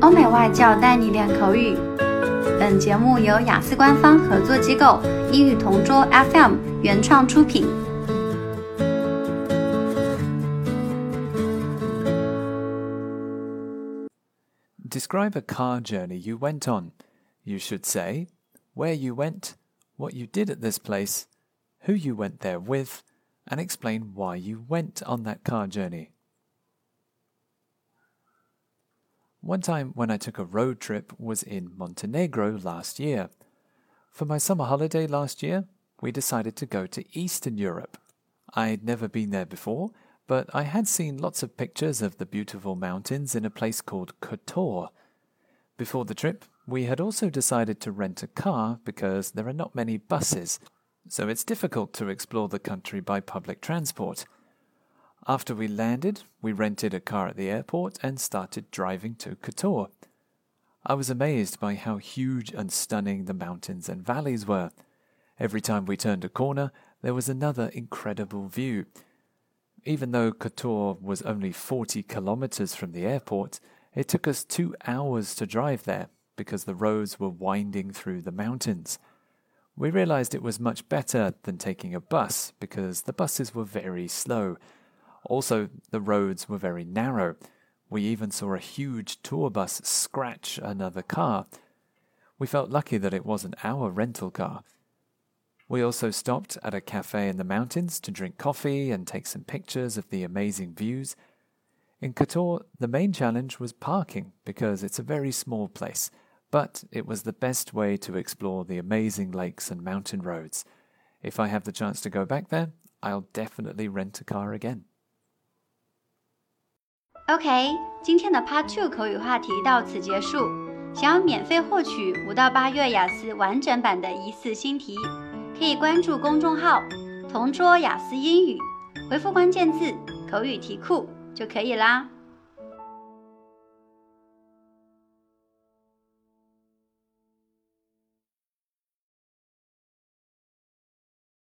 欧美外教带你练口语。本节目由雅思官方合作机构英语同桌 FM 原创出品。Describe a car journey you went on. You should say where you went, what you did at this place, who you went there with, and explain why you went on that car journey. One time when I took a road trip was in Montenegro last year. For my summer holiday last year, we decided to go to Eastern Europe. I'd never been there before, but I had seen lots of pictures of the beautiful mountains in a place called Kotor. Before the trip, we had also decided to rent a car because there are not many buses, so it's difficult to explore the country by public transport. After we landed, we rented a car at the airport and started driving to Kotor. I was amazed by how huge and stunning the mountains and valleys were. Every time we turned a corner, there was another incredible view. Even though Kotor was only 40 kilometers from the airport, it took us two hours to drive there because the roads were winding through the mountains. We realized it was much better than taking a bus because the buses were very slow. Also, the roads were very narrow. We even saw a huge tour bus scratch another car. We felt lucky that it wasn't our rental car. We also stopped at a cafe in the mountains to drink coffee and take some pictures of the amazing views. In Kotor, the main challenge was parking because it's a very small place, but it was the best way to explore the amazing lakes and mountain roads. If I have the chance to go back there, I'll definitely rent a car again. OK，今天的 Part Two 口语话题到此结束。想要免费获取五到八月雅思完整版的疑似新题，可以关注公众号“同桌雅思英语”，回复关键字“口语题库”就可以啦。